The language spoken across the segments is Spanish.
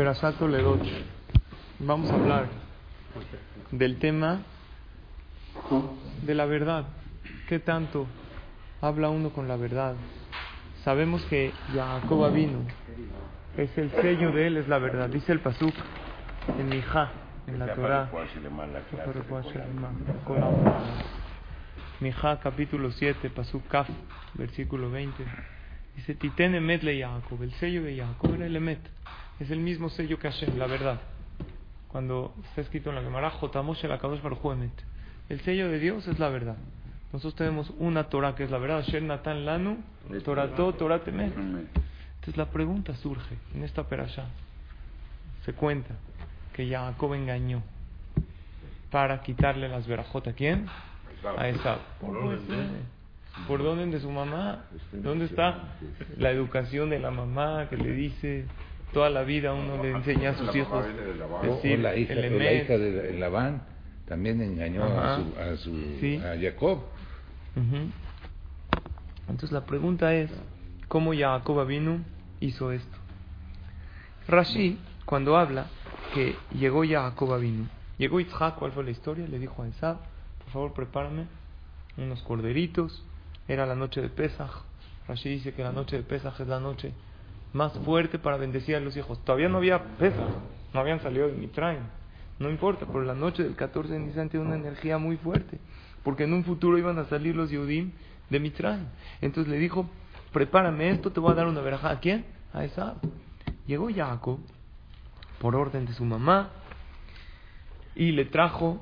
Perashat Toledot. Vamos a hablar del tema de la verdad. ¿Qué tanto habla uno con la verdad? Sabemos que Jacob vino, es el sello de él, es la verdad. Dice el Pasuk en Mijá, en la Torah. Mijá capítulo 7, Pasuk Kaf, versículo 20. Dice, Titen emet le Jacob, el sello de Jacob era el emet, es el mismo sello que Hashem, la verdad. Cuando está escrito en la Gemara, Jotamosh el Akadosh emet. El sello de Dios es la verdad. Nosotros tenemos una Torah que es la verdad, Hashem Natan Lanu, Torato, Torah Temet. Entonces la pregunta surge en esta perasha. Se cuenta que Jacob engañó para quitarle las verajot a quién? A esa. ¿Por dónde de su mamá? ¿Dónde está la educación de la mamá que le dice toda la vida uno le enseña a sus hijos decir la hija, la hija de Labán también engañó a su, a, su a Jacob. Entonces la pregunta es cómo Jacob vino hizo esto. Rashi cuando habla que llegó Jacob vino, llegó Isaac, ¿cuál fue la historia? Le dijo a Esab, por favor prepárame unos corderitos era la noche de Pesach. Rashi dice que la noche de Pesach es la noche más fuerte para bendecir a los hijos. Todavía no había Pesach, no habían salido de Mitraim. No importa, pero la noche del 14 de Nisan tiene una energía muy fuerte, porque en un futuro iban a salir los Yehudim de Mitraim. Entonces le dijo, prepárame esto, te voy a dar una veraja. ¿A quién? A esa. Llegó Jacob, por orden de su mamá, y le trajo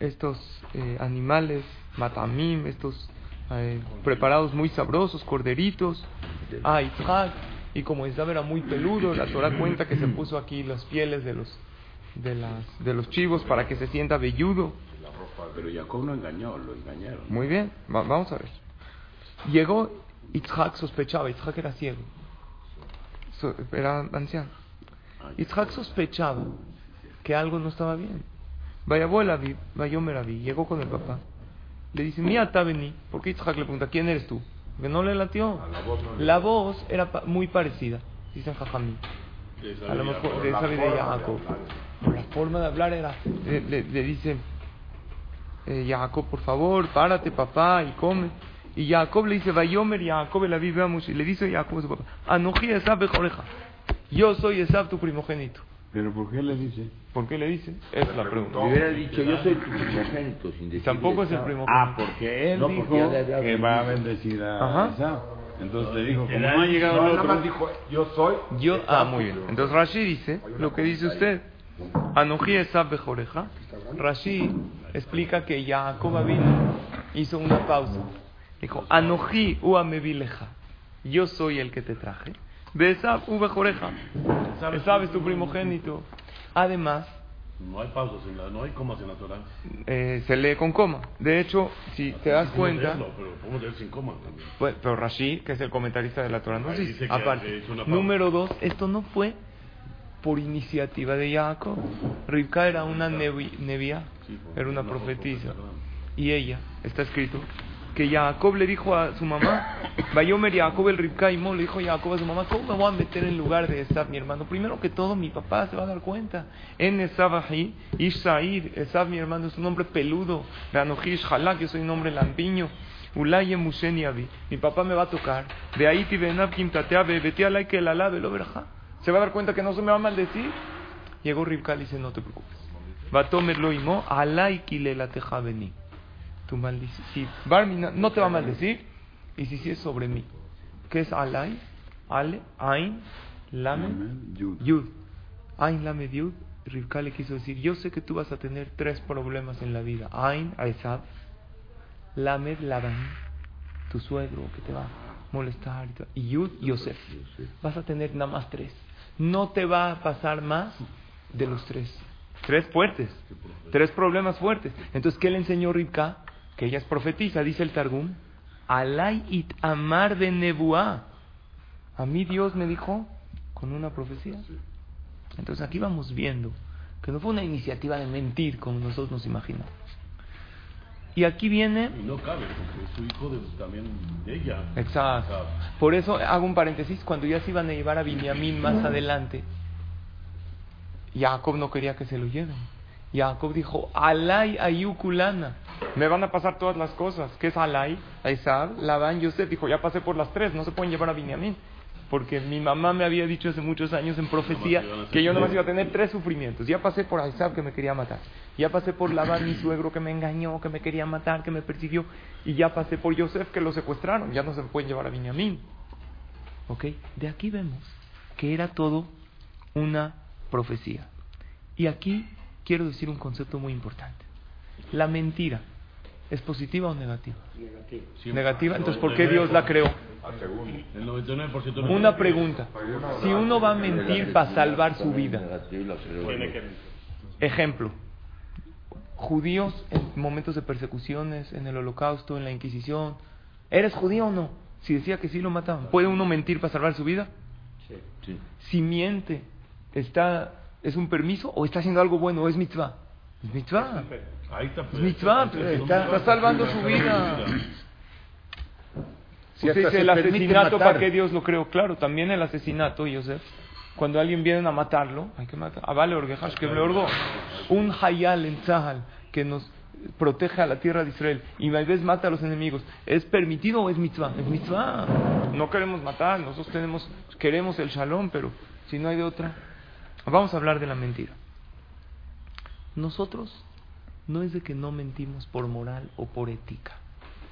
estos eh, animales, matamim, estos eh, preparados muy sabrosos, corderitos, a Isaac, y como Isaac era muy peludo, la Torah cuenta que se puso aquí las pieles de los, de las, de los chivos para que se sienta velludo. Pero Jacob no engañó, lo engañaron. Muy bien, vamos a ver. Llegó, Isaac sospechaba, Isaac era ciego, era anciano. Isaac sospechaba que algo no estaba bien. Vaya abuela, vaya Meraví, llegó con el papá. Le dice, mira, Tabeni. ¿Por qué Isaac le pregunta, quién eres tú? Que no le latió. La voz, era muy parecida, dicen Jajamí. A lo mejor de esa de Jacob. La forma de hablar era, le, dice, eh, Jacob, por favor, párate, papá, y come. Y Jacob le dice, Vayomer, Jacob la vivamos. Y le dice Jacob a su papá, Anoji Esab Bejoreja. Yo soy Esab, tu primogénito. ¿Pero por qué le dice? ¿Por qué le dice? Es la pregunta. Si hubiera dicho, yo soy tu primogénito, sin decir Tampoco es el primogénito. Ah, porque él dijo que va a bendecir a Esa. Entonces le dijo, como no ha llegado el otro... dijo, yo soy... Yo, ah, muy bien. Entonces Rashi dice lo que dice usted. Anoji Esab Bejoreja. Rashi explica que Jacob vino, hizo una pausa. Dijo, Anoji Uamevileja. Yo soy el que te traje. Besab Ubejoreja. Esab es tu primogénito. Además, no hay pausas, en la, no hay comas en la Torah. Eh, se lee con coma. De hecho, si te das cuenta. pero podemos leer sin coma también. Pues, pero Rashi, que es el comentarista de la Torah, no dice. Aparte, número dos, esto no fue por iniciativa de Jacob. Rivka era una nevia, era una profetisa. Y ella, está escrito, que Jacob le dijo a su mamá, Bayomer Jacob el Ribcaimo, le dijo Jacob a su mamá, ¿cómo me voy a meter en lugar de Esab, mi hermano? Primero que todo, mi papá se va a dar cuenta. En Esab ahí, Ishair, Esab, mi hermano, es un hombre peludo. Ranojish Halak, yo soy un hombre lampiño. Musheni mi papá me va a tocar. De ahí Tibenab Kimtateabe, vete a que el alabe lo verja. Se va a dar cuenta que no se me va a maldecir. Llegó Ribka y dice, no te preocupes. Va a tomer lo imo, alay la teja tu maldición. Si Barmina no te va a maldecir, y si sí es sobre mí. ¿Qué es Alay? Ale, Ain, Lame, Yud. Ain, Lame, Yud. Rivka le quiso decir, yo sé que tú vas a tener tres problemas en la vida. Ain, Aesab, Lamed, Laban, tu suegro que te va a molestar. Y Yud, Yosef. Vas a tener nada más tres. No te va a pasar más de los tres. Tres fuertes. Tres problemas fuertes. Entonces, ¿qué le enseñó Rivka? Que ella es profetisa, dice el Targum, Alay it amar de Nebuá. A mí Dios me dijo con una profecía. Entonces aquí vamos viendo que no fue una iniciativa de mentir como nosotros nos imaginamos. Y aquí viene... Y no cabe, porque es su hijo de, también de ella. Exacto. Por eso hago un paréntesis, cuando ya se iban a llevar a Binyamin más adelante, Jacob no quería que se lo lleven. Jacob dijo, Alay ayukulana, me van a pasar todas las cosas. ¿Qué es Alay? Aizab, Labán, Yosef. Dijo, ya pasé por las tres, no se pueden llevar a Binyamin. Porque mi mamá me había dicho hace muchos años en profecía que yo nomás iba a tener tres sufrimientos. Ya pasé por Aizab que me quería matar. Ya pasé por Labán, mi suegro que me engañó, que me quería matar, que me persiguió. Y ya pasé por Yosef que lo secuestraron. Ya no se pueden llevar a Binyamin. ¿Ok? De aquí vemos que era todo una profecía. Y aquí quiero decir un concepto muy importante. La mentira, ¿es positiva o negativa? Negativa. negativa. Entonces, ¿por qué Dios la creó? Una pregunta. Si uno va a mentir para salvar su vida. Ejemplo. Judíos en momentos de persecuciones, en el holocausto, en la Inquisición. ¿Eres judío o no? Si decía que sí, lo mataban. ¿Puede uno mentir para salvar su vida? Sí. Si miente, está ¿Es un permiso o está haciendo algo bueno? ¿O es mitzvah? Es mitzvah. Es mitzvah, está, salvando su vida. Si Usted dice el asesinato, ¿para qué Dios lo creó? Claro, también el asesinato, Yosef. Cuando alguien viene a matarlo, hay que matar. Ah, vale, orgejash, que le. Un hayal en Tzahal que nos protege a la tierra de Israel y a veces mata a los enemigos, ¿es permitido o es mitzvah? Es mitzvah. No queremos matar, nosotros tenemos, queremos el shalom, pero si no hay de otra. Vamos a hablar de la mentira. Nosotros no es de que no mentimos por moral o por ética,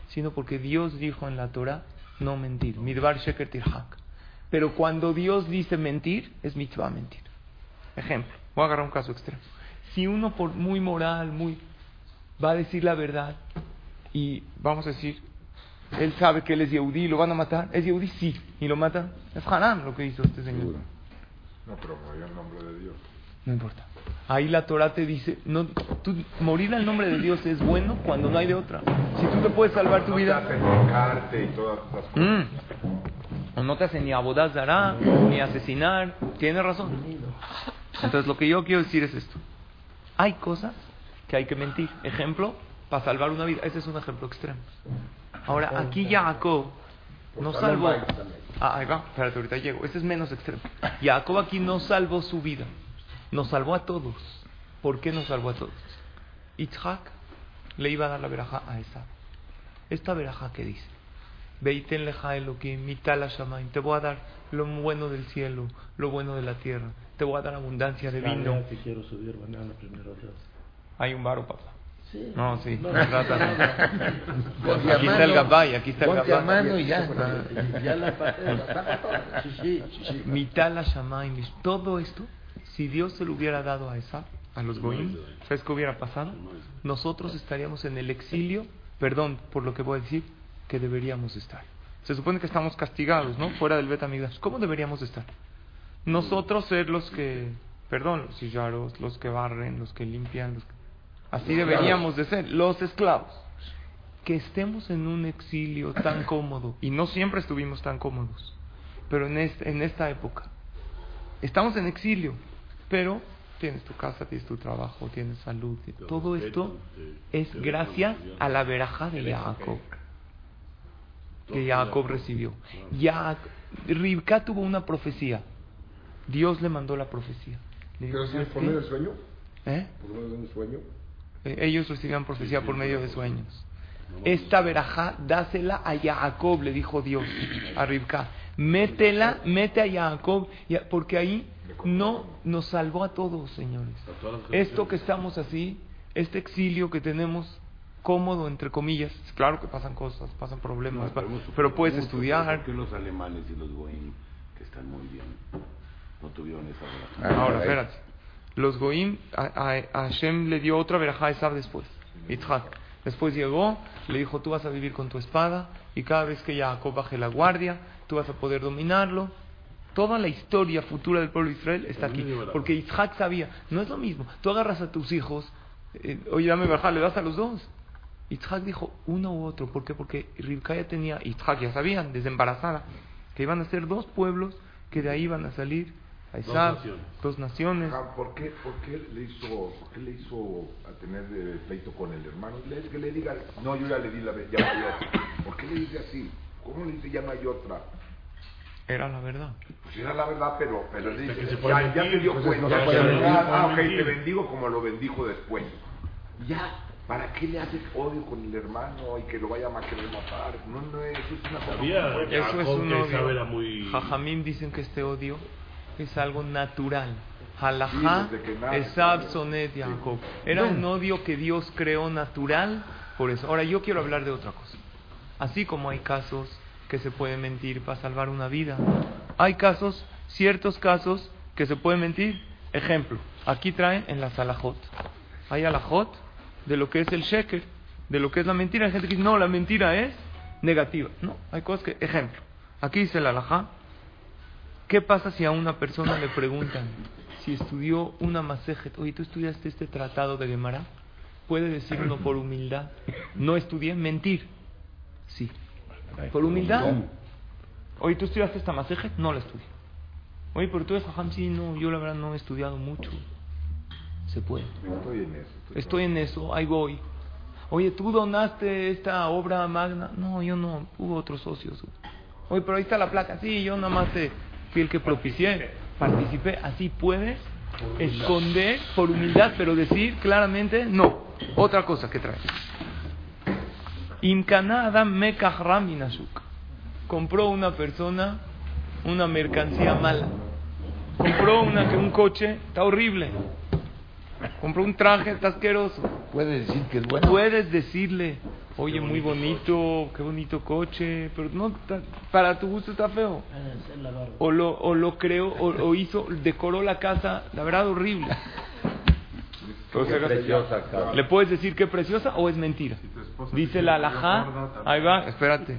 sino porque Dios dijo en la Torah no mentir. Midbar sheker tirhak. Pero cuando Dios dice mentir, es mitzvah mentir. Ejemplo, voy a agarrar un caso extremo. Si uno por muy moral, muy va a decir la verdad y vamos a decir, él sabe que él es Yehudi, lo van a matar, es Yehudi sí, y lo mata, es Haram lo que hizo este señor. No, pero morir en nombre de Dios. No importa. Ahí la Torah te dice, no, tú, morir al nombre de Dios es bueno cuando no hay de otra. Si tú te puedes salvar tu vida... te y todas esas cosas. Mm. O no te hacen ni abodazará, ni asesinar. Tienes razón. Entonces lo que yo quiero decir es esto. Hay cosas que hay que mentir. Ejemplo, para salvar una vida. Ese es un ejemplo extremo. Ahora, aquí Jacob no salvó... Ah, ahí va, espérate, ahorita llego. Este es menos extremo. Jacob aquí no salvó su vida, nos salvó a todos. ¿Por qué nos salvó a todos? Itzhak le iba a dar la veraja a esa. Esta veraja que dice, Veiten leja que mitala shamaim, te voy a dar lo bueno del cielo, lo bueno de la tierra, te voy a dar abundancia de vino. Hay un varo, papá. No, sí. No, aquí está el gabay, aquí está el gabay. mano y ya. ya la sí, sí, Mitala Shamaim. Todo esto, si Dios se lo hubiera dado a esa, a los Goim, ¿sabes qué hubiera pasado? Nosotros estaríamos en el exilio, perdón por lo que voy a decir, que deberíamos estar. Se supone que estamos castigados, ¿no? Fuera del Betamigdash. ¿Cómo deberíamos estar? Nosotros ser los que, perdón, los sillaros, los que barren, los que limpian, los que Así deberíamos de ser, los esclavos. Que estemos en un exilio tan cómodo, y no siempre estuvimos tan cómodos, pero en, este, en esta época. Estamos en exilio, pero tienes tu casa, tienes tu trabajo, tienes salud. Todo esto es gracias a la veraja de Jacob, que Jacob recibió. Ya, Ribka tuvo una profecía. Dios le mandó la profecía. Le dijo, ¿Por medio del sueño? ¿Eh? ¿Por medio de un sueño? Eh, ellos recibían profecía por medio de sueños. Esta verajá, dásela a Jacob, le dijo Dios a Ribka. Métela, mete a Jacob, porque ahí no nos salvó a todos, señores. Esto que estamos así, este exilio que tenemos cómodo, entre comillas, claro que pasan cosas, pasan problemas, pero, puedes estudiar. ¿Por los alemanes y los goim, que están muy bien, no tuvieron esa Ahora, espérate. Los Goim, a, Hashem le dio otra verajá Esab después, Yitzhak. Después llegó, le dijo, tú vas a vivir con tu espada y cada vez que Jacob baje la guardia, tú vas a poder dominarlo. Toda la historia futura del pueblo de Israel está aquí. Porque Yitzhak sabía, no es lo mismo. Tú agarras a tus hijos, eh, oye, dame verajá, le das a los dos. Yitzhak dijo uno u otro. ¿Por qué? Porque Rivka ya tenía, Yitzhak ya sabían, desde embarazada, que iban a ser dos pueblos que de ahí iban a salir dos naciones. Dos naciones. ¿por, qué, ¿Por qué le hizo, por qué le hizo a tener eh, pleito con el hermano? Le, que le diga, no, yo ya le di la ya mayor. ¿Por qué le dice así? ¿Cómo le dice ya no hay otra? Era la verdad. Pues era la verdad, pero, pero dice, ya, ya te dio pues cuenta. ah, ok, te bendigo como lo bendijo después. Ya, ¿para qué le haces odio con el hermano y que lo vaya a querer matar? No, no, eso es una Sabía, Eso es un odio. Jajamín dicen que este odio es algo natural. Halajá, Esab, Sonet, Jacob. Era un odio que Dios creó natural por eso. Ahora yo quiero hablar de otra cosa. Así como hay casos que se puede mentir para salvar una vida, hay casos, ciertos casos que se puede mentir. Ejemplo, aquí traen en la salajot. Hay alajot de lo que es el sheker, de lo que es la mentira. Hay gente que dice, no, la mentira es negativa. No, hay cosas que, ejemplo, aquí dice el alajá. ¿Qué pasa si a una persona le preguntan si estudió una masejet? Oye, ¿tú estudiaste este tratado de Gemara? Puede decirlo por humildad. No estudié, mentir. Sí. Por humildad. Oye, ¿tú estudiaste esta masejet? No la estudié. Oye, pero tú eres Jajam, sí, no, yo la verdad no he estudiado mucho. Se puede. Estoy en eso. Estoy en eso, ahí voy. Oye, ¿tú donaste esta obra magna? No, yo no, hubo otros socios. Oye, pero ahí está la placa. Sí, yo nada más fui que propicié, participé. Así puedes esconder por humildad, pero decir claramente no. Otra cosa que trae. Imkanada Mekahraminashuk. Compró una persona una mercancía mala. Compró una, un coche, está horrible. Compró un traje, está asqueroso. Puedes decir que es bueno. Puedes decirle, oye, muy bonito, qué bonito coche, pero no, para tu gusto está feo. O lo, o lo creó, o, hizo, decoró la casa, la verdad, horrible. ¿Le puedes decir que preciosa o es mentira? Dice la alajá, ahí va, espérate.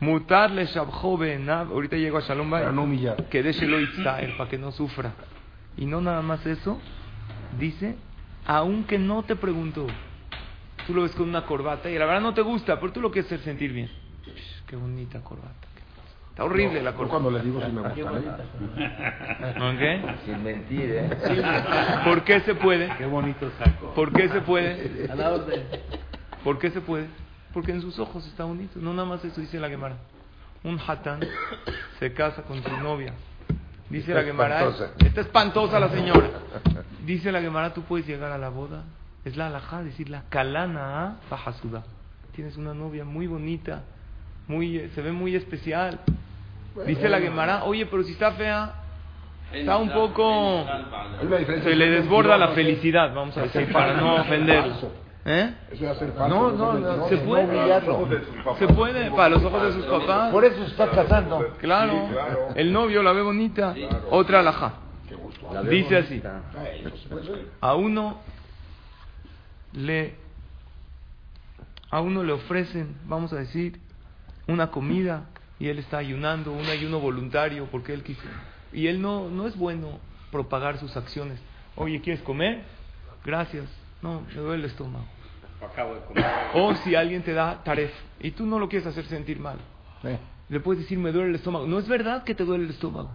Mutarle joven ahorita llego a Shalom Para no humillar. Que déjelo para que no sufra. Y no nada más eso, dice, aunque no te preguntó, tú lo ves con una corbata y la verdad no te gusta, pero tú lo quieres hacer sentir bien. qué bonita corbata. Está horrible la corbata. Cuando le digo si me gusta. ¿qué? Sin mentir, ¿eh? ¿Por qué se puede? Qué bonito saco. ¿Por qué se puede? A la orden. ¿Por qué se puede? Porque en sus ojos está bonito. No nada más eso dice la Gemara. Un hatán se casa con su novia Dice la Gemara, está espantosa la señora. Dice la Gemara, tú puedes llegar a la boda. Es la alajá, decir la kalana fajasuda. Tienes una novia muy bonita, muy, se ve muy especial. Dice la Gemara, oye, pero si está fea, está un poco... Se le desborda la felicidad, vamos a decir, para no ofender. ¿Eh? Eso va a ser No, no, no, se puede. Se puede, para los ojos de sus papás. Por eso se está casando. Claro. El novio la ve bonita. Otra alhaja. Dice así. A uno le a uno le ofrecen, vamos a decir, una comida y él está ayunando, un ayuno voluntario porque él quiso. Y él no no es bueno propagar sus acciones. Oye, ¿quieres comer? Gracias no, me duele el estómago. O si alguien te da taref y tú no lo quieres hacer sentir mal, le puedes decir, me duele el estómago. No es verdad que te duele el estómago.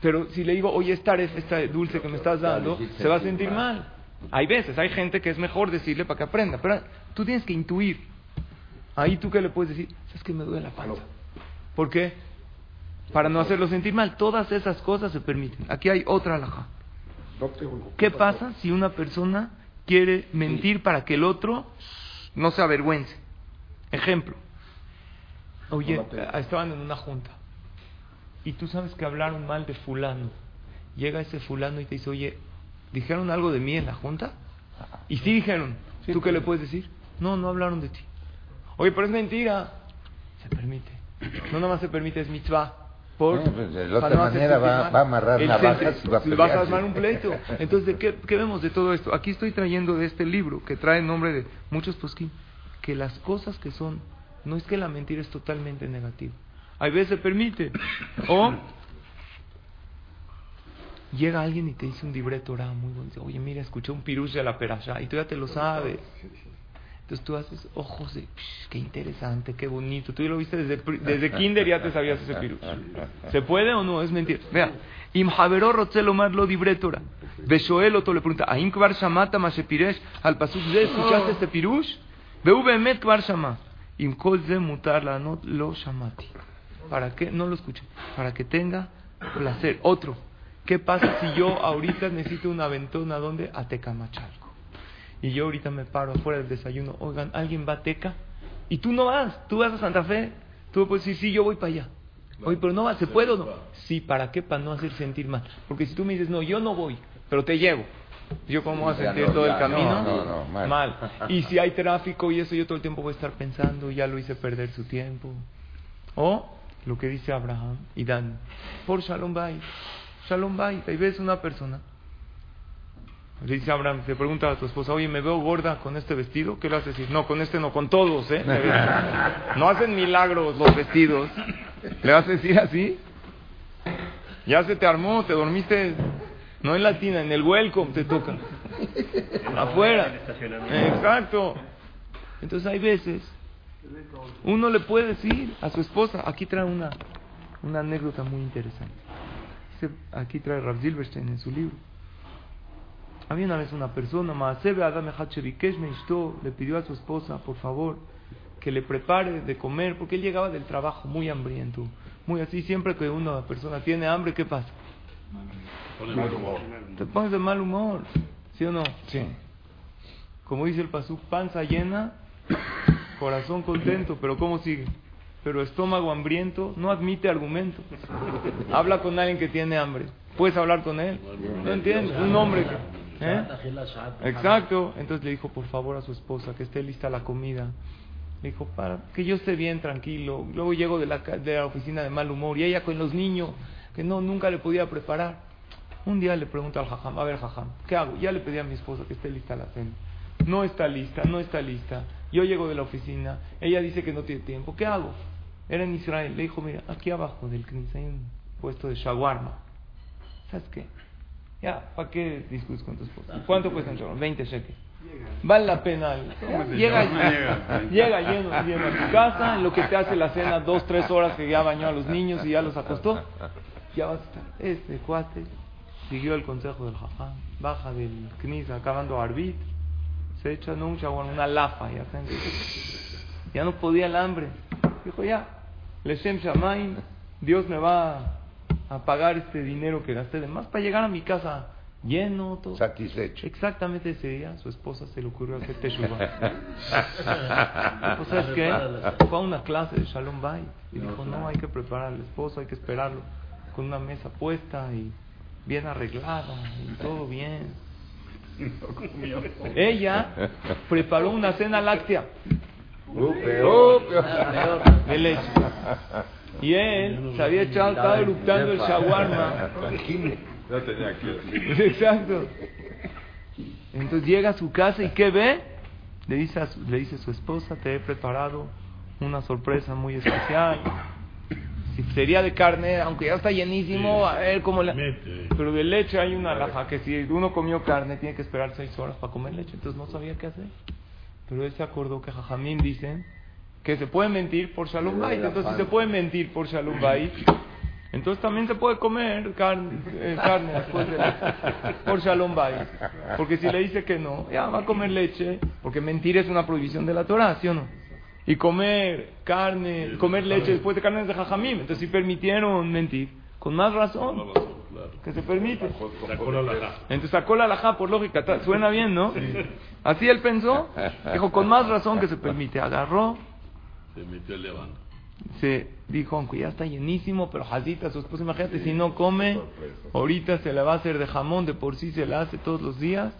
Pero si le digo, oye, es taref, esta dulce que me estás dando, se va a sentir mal. Hay veces, hay gente que es mejor decirle para que aprenda. Pero tú tienes que intuir. Ahí tú que le puedes decir, es que me duele la panza. ¿Por qué? Para no hacerlo sentir mal. Todas esas cosas se permiten. Aquí hay otra alhaja. ¿Qué pasa si una persona quiere mentir para que el otro no se avergüence. Ejemplo. Oye, estaban en una junta y tú sabes que hablaron mal de fulano. Llega ese fulano y te dice, oye, ¿dijeron algo de mí en la junta? Y sí dijeron. ¿Tú qué le puedes decir? No, no hablaron de ti. Oye, pero es mentira. Se permite. No nada más se permite, es mitzvah. Por, pues, de otra manera va, a amarrar navajas y va a pelear. Vas a armar un pleito. Entonces, ¿qué, ¿qué, vemos de todo esto? Aquí estoy trayendo de este libro que trae el nombre de muchos posquín, que las cosas que son, no es que la mentira es totalmente negativa. Hay veces se permite. O llega alguien y te dice un libreto muy bonito. Oye, mira, escuché un pirush de la perasha y tú ya te lo sabes. Entonces tú haces ojos de, qué interesante, qué bonito. Tú ya lo viste desde, desde kinder ya te sabías ese pirush. ¿Se puede o no? Es mentira. Vea. Imhaveró Rotzelomar lo dibretora. Beshoel otro le pregunta, ¿Aim kvar shamata mashepiresh al pasuk de escuchaste este pirush? Veu bemet kvar shama. Im kol ze mutar la not lo shamati. para que, no lo escuche, para que tenga placer. Otro, ¿qué pasa si yo ahorita necesito una ventona donde? A Tecamachalco. Y yo ahorita me paro afuera del desayuno, oigan, ¿alguien va a Teca? Y tú no vas, tú vas a Santa Fe. Tú puedes decir, sí, yo voy para allá. Oye, pero no va, ¿se puede o no? Sí, ¿para qué? Para no hacer sentir mal. Porque si tú me dices, no, yo no voy, pero te llevo. ¿Yo cómo voy a sentir todo el camino? No, no, mal. mal. Y si hay tráfico y eso, yo todo el tiempo voy a estar pensando, ya lo hice perder su tiempo. O lo que dice Abraham y Dan, por Shalom Bay. Shalom Bay. Ahí ves una persona. Le dice Abraham, te pregunta a tu esposa, oye, me veo gorda con este vestido. ¿Qué le haces decir? No, con este no, con todos, ¿eh? No hacen milagros los vestidos. ¿Le vas a decir así? Ya se te armó, te dormiste, no en la tina, en el welcome te toca. Afuera. Exacto. Entonces hay veces, uno le puede decir a su esposa, aquí trae una, una anécdota muy interesante. Aquí trae Rav Silverstein en su libro. Había una vez una persona, le pidió a su esposa, por favor, que le prepare de comer, porque él llegaba del trabajo muy hambriento, muy así. Siempre que una persona tiene hambre, ¿qué pasa? Te pones de mal humor, ¿sí o no? Sí. Como dice el pasú, panza llena, corazón contento, pero ¿cómo sigue? Pero estómago hambriento no admite argumentos. Habla con alguien que tiene hambre. ¿Puedes hablar con él? No entiendes. Un hombre. ¿eh? Exacto. Entonces le dijo, por favor, a su esposa que esté lista la comida. Le dijo, para que yo esté bien, tranquilo. Luego llego de la, de la oficina de mal humor y ella con los niños, que no, nunca le podía preparar. Un día le pregunta al jajam, a ver jajam, ¿qué hago? Ya le pedí a mi esposa que esté lista la cena. No está lista, no está lista. Yo llego de la oficina, ella dice que no tiene tiempo. ¿Qué hago? Era en Israel. Le dijo, mira, aquí abajo del Knis hay un puesto de shawarma. ¿Sabes qué? Ya, ¿para qué discutes con tu esposa? ¿Cuánto cuesta un shawarma? 20 shekels. Vale la pena. Llega, llega lleno, lleno a tu casa, en lo que te hace la cena, dos, tres horas que ya bañó a los niños y ya los acostó. Ya vas a estar. Este cuate siguió el consejo del jajá, baja del knis acabando arbit, se echa un shawarma, una lafa, ya, ya no podía el hambre. Dijo, ya, Leshem Shamaim, Dios me va a pagar este dinero que gasté de más para llegar a mi casa lleno, todo. Satisfecho. Exactamente ese día, su esposa se le ocurrió hacer teshuva. pues, ¿sabes qué? Fue a una clase de Shalom Bay y dijo, no, hay que preparar al esposo, hay que esperarlo con una mesa puesta y bien arreglada y todo bien. Ella preparó una cena láctea. Uh, peor. De leche. Y él se había echado, estaba eructando el shawarma. No tenía Exacto. Entonces llega a su casa y ¿qué ve? Le dice, a su, le dice a su esposa, te he preparado una sorpresa muy especial. Si sería de carne, aunque ya está llenísimo, a ver cómo la... Pero de leche hay una laja que si uno comió carne tiene que esperar seis horas para comer leche, entonces no sabía qué hacer. Pero él se acordó que Jajamín dicen que se puede mentir por Shalom Bait. Entonces, si se puede mentir por Shalom Bait, entonces también se puede comer carne, eh, carne después de por Shalom Bait. Porque si le dice que no, ya va a comer leche, porque mentir es una prohibición de la Torah, ¿sí o no? Y comer carne, comer leche después de carne es de Jajamim. Entonces, si permitieron mentir, con más razón que se permite. Entonces sacó la alajá por lógica, suena bien, ¿no? Así él pensó, dijo, con más razón que se permite. Agarró se metió el Se dijo, aunque ya está llenísimo, pero Jadita, su esposa, imagínate, si no come, ahorita se le va a hacer de jamón, de por sí se la hace todos los días.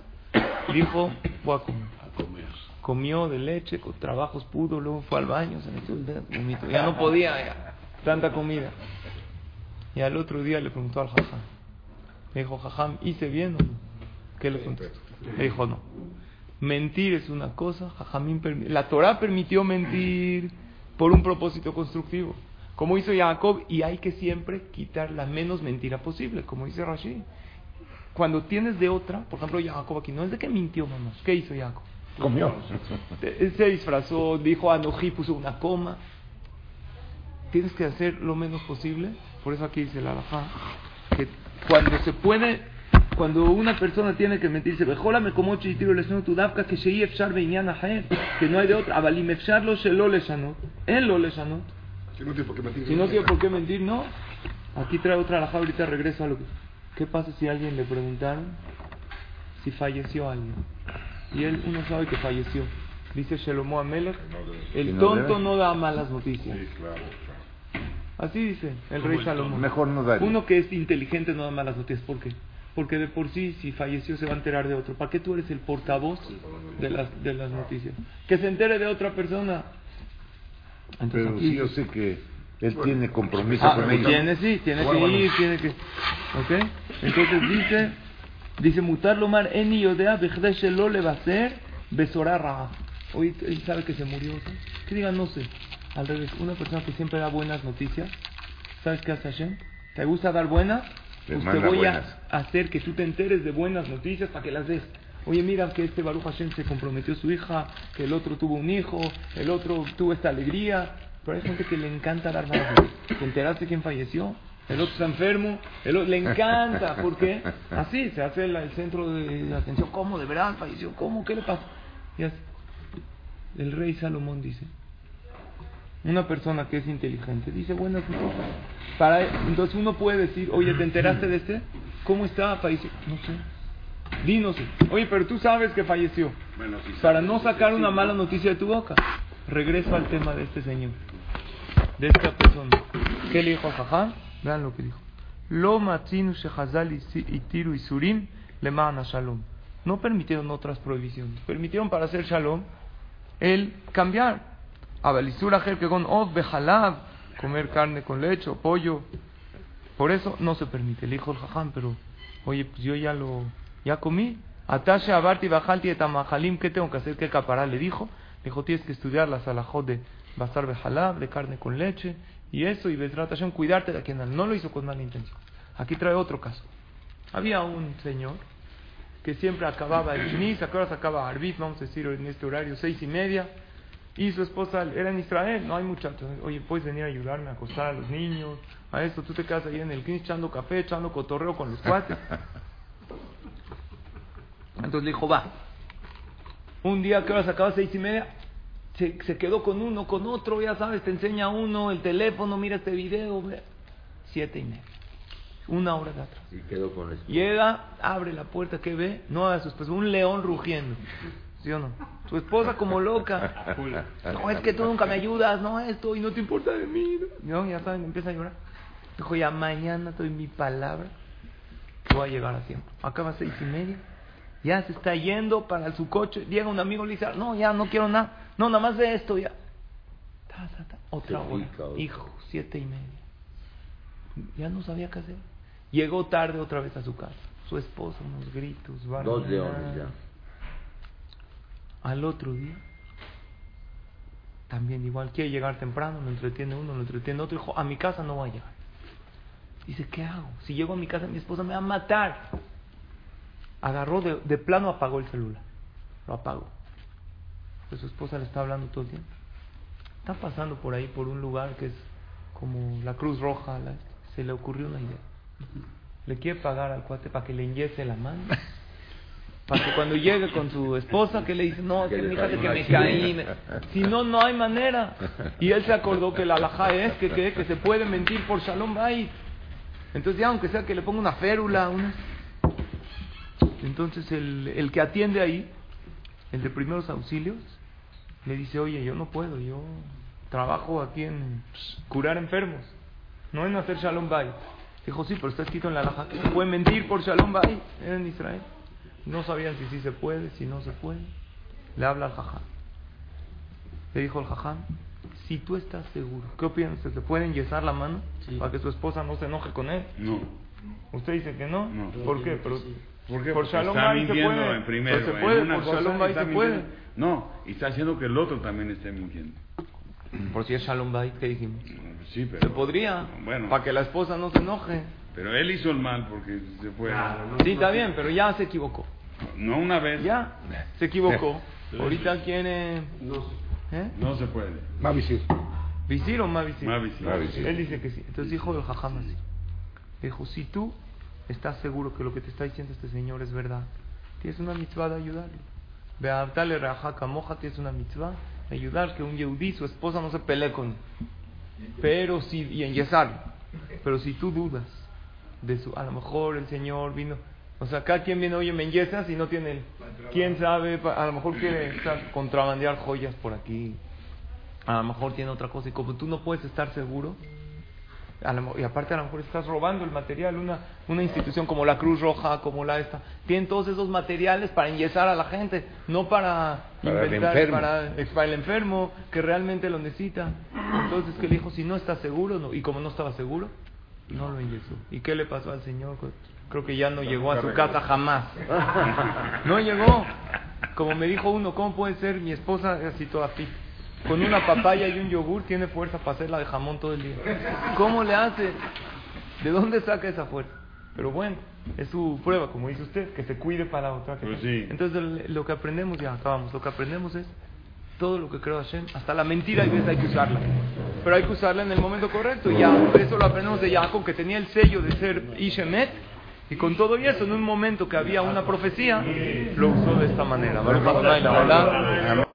Dijo, voy a comer. A comer. Comió de leche, con trabajos pudo, luego fue al baño, se metió el dedo, Ya no podía, ya, tanta comida. Y al otro día le preguntó al jajam. Le dijo, jajam, ¿hice bien o no? ¿Qué le contestó? Le dijo, no. Mentir es una cosa, jajamín la Torah permitió mentir por un propósito constructivo, como hizo Jacob, y hay que siempre quitar la menos mentira posible, como dice Rashi. Cuando tienes de otra, por ejemplo, Jacob aquí, no es de que mintió, mamá. ¿Qué hizo Jacob? Comió. Se disfrazó, dijo Anoji, puso una coma. Tienes que hacer lo menos posible. Por eso aquí dice la Alajá, cuando se puede cuando una persona tiene que mentirse, me como y tiro tu dafka que que no hay de otra, avalim efshar lo shelo leshanot, en lo leshanot, Si no tiene por qué mentir. Si no tiene por qué mentir, no. Aquí trae otra la ahorita regreso a lo que... ¿Qué pasa si a alguien le preguntaron si falleció alguien? Y él, uno sabe que falleció. Dice Shelomo Amelech, el tonto no da malas noticias. Sí, Así dice el rey Salomón. Mejor no da. Uno que es inteligente no da malas noticias. ¿Por qué? Porque de por sí, si falleció, se va a enterar de otro. ¿Para qué tú eres el portavoz de las, de las noticias? Que se entere de otra persona. Pero sí, yo sé que él tiene compromiso ah, con ella. Tiene, sí, tiene que ir, tiene que. ¿Ok? Entonces dice, dice, mutar lomar eni yodea lo le va a hacer besorarra. Hoy él sabe que se murió. Que diga, no sé. Al revés, una persona que siempre da buenas noticias, ¿sabes qué hace Hashem? ¿Te gusta dar buenas? Pues te voy a hacer que tú te enteres de buenas noticias para que las des. Oye, mira que este Baruch Hashem se comprometió a su hija, que el otro tuvo un hijo, el otro tuvo esta alegría. Pero hay gente que le encanta dar malas ¿Te enteraste quién falleció? El otro está enfermo, el otro, le encanta, ¿por qué? Así, se hace el, centro de, atención, ¿cómo? ¿De verdad falleció? ¿Cómo? ¿Qué le pasa? Y así. El rey Salomón dice, una persona que es inteligente, dice, bueno, para, entonces uno puede decir, oye, ¿te enteraste de este? ¿Cómo está? Falleció. No sé. Dinos, oye, pero tú sabes que falleció. para no sacar una mala noticia de tu boca. Regreso al tema de este señor de esta persona. ¿Qué le dijo a Jajá? Vean lo que dijo. Lo matzinu shehazal itiru isurim le shalom. No permitieron otras prohibiciones. Permitieron para hacer shalom el cambiar. Que con comer carne con leche o pollo. Por eso no se permite. Le dijo el jajam, pero oye, pues yo ya lo ya comí. Atasha abarti bajalti etamahalim, ¿qué tengo que hacer? ¿Qué capará? Le dijo. Le dijo, tienes que estudiar la salajot de basar bejalab, de carne con leche, y eso, y Besrat cuidarte de quien no lo hizo con mala intención. Aquí trae otro caso. Había un señor que siempre acababa el Shnis, ¿a qué hora acaba Arbit? Vamos a decir en este horario, seis y media. Y su esposa era en Israel, no hay muchachos. Oye, puedes venir a ayudarme a acostar a los niños, a esto. Tú te quedas ahí en el Knis echando café, echando cotorreo con los cuates. Entonces le dijo, va. Un día, ¿a qué hora acaba? Seis y media se, se, quedó con uno, con otro, ya sabes, te enseña uno el teléfono, mira este video, siete y media, una hora de atrás. Y quedó con. Llega, abre la puerta, ¿qué ve? No a su esposa, un león rugiendo, ¿sí o no? Su esposa como loca, no, es que tú nunca me ayudas, no esto, y no te importa de mí, no, ya saben, empieza a llorar. Dijo, ya mañana doy mi palabra que voy a llegar a tiempo. Acaba seis y media, ya se está yendo para su coche, llega un amigo y le dice, no, ya no quiero nada no, nada más de esto ya. Otra hora. Hijo, siete y media. Ya no sabía qué hacer. Llegó tarde otra vez a su casa. Su esposa, unos gritos. Dos leones ya. Al otro día, también igual, quiere llegar temprano, lo entretiene uno, lo entretiene otro. Dijo, a mi casa no va a llegar. Dice, ¿qué hago? Si llego a mi casa, mi esposa me va a matar. Agarró de, plano, apagó el celular. Lo apagó su esposa le está hablando todo el tiempo. Está pasando por ahí, por un lugar que es como la Cruz Roja, se le ocurrió una idea. Le quiere pagar al cuate para que le inyese la mano. Para que cuando llegue con su esposa, que le dice, no, que fíjate que me caí. Si no, no hay manera. Y él se acordó que la alhaja es que, que, se puede mentir por Shalom Bay. Entonces ya, aunque sea que le ponga una férula, una... Entonces el, el que atiende ahí, el de primeros auxilios, le dice, oye, yo no puedo, yo trabajo aquí en curar enfermos, no en hacer Shalom Bay. Dijo, sí, pero está escrito en la laja que se puede mentir por Shalom Bay, era en Israel. No sabían si sí se puede, si no se puede. Le habla al jajam. Le dijo al jajam, si tú estás seguro, ¿qué opinas? ¿Se puede enyesar la mano para que su esposa no se enoje con él? No. ¿Usted dice que no? ¿Por qué? Pero, porque por Shalom se puede. En primero, se puede, por Shalom Bay se puede. No, y está haciendo que el otro también esté mintiendo. Por si es Shalom Bay, ¿qué dijimos? Sí, pero. Se podría. Bueno. Para que la esposa no se enoje. Pero él hizo el mal porque se fue. sí, está bien, pero ya se equivocó. No una vez. Ya, se equivocó. Ahorita quiere. No, ¿Eh? no se puede. Mavisir. ¿Visir o Mavisir? Mavisir. Él dice que sí. Entonces dijo el jajam así. Dijo, si tú estás seguro que lo que te está diciendo este señor es verdad, tienes una mitzvah de ayudarle. Beabdale Raja Moja tienes una mitzvah ayudar que un yehudí, su esposa, no se pelee con Pero si, y enyesarlo. Pero si tú dudas de su, a lo mejor el Señor vino, o sea, cada quien viene, oye, me enyesas y no tiene, quién sabe, a lo mejor quiere contrabandear joyas por aquí, a lo mejor tiene otra cosa, y como tú no puedes estar seguro, y aparte a lo mejor estás robando el material, una, una institución como la Cruz Roja, como la esta, tienen todos esos materiales para enyesar a la gente, no para, inventar, el para, el enfermo que realmente lo necesita. Entonces que le dijo, si no está seguro, no, y como no estaba seguro, no lo enyesó. ¿Y qué le pasó al Señor? Creo que ya no llegó a su casa jamás. No llegó. Como me dijo uno, ¿cómo puede ser mi esposa así toda fit? con una papaya y un yogur tiene fuerza para hacerla de jamón todo el día. ¿Cómo le hace? ¿De dónde saca esa fuerza? Pero bueno, es su prueba, como dice usted, que se cuide para la otra. Pues Entonces lo que aprendemos, ya acabamos, lo que aprendemos es todo lo que creo Hashem, hasta la mentira a veces hay que usarla. Pero hay que usarla en el momento correcto. Y ya, eso lo aprendemos de Jacob, que tenía el sello de ser Ishemet, y con todo eso, en un momento que había una profecía, lo usó de esta manera.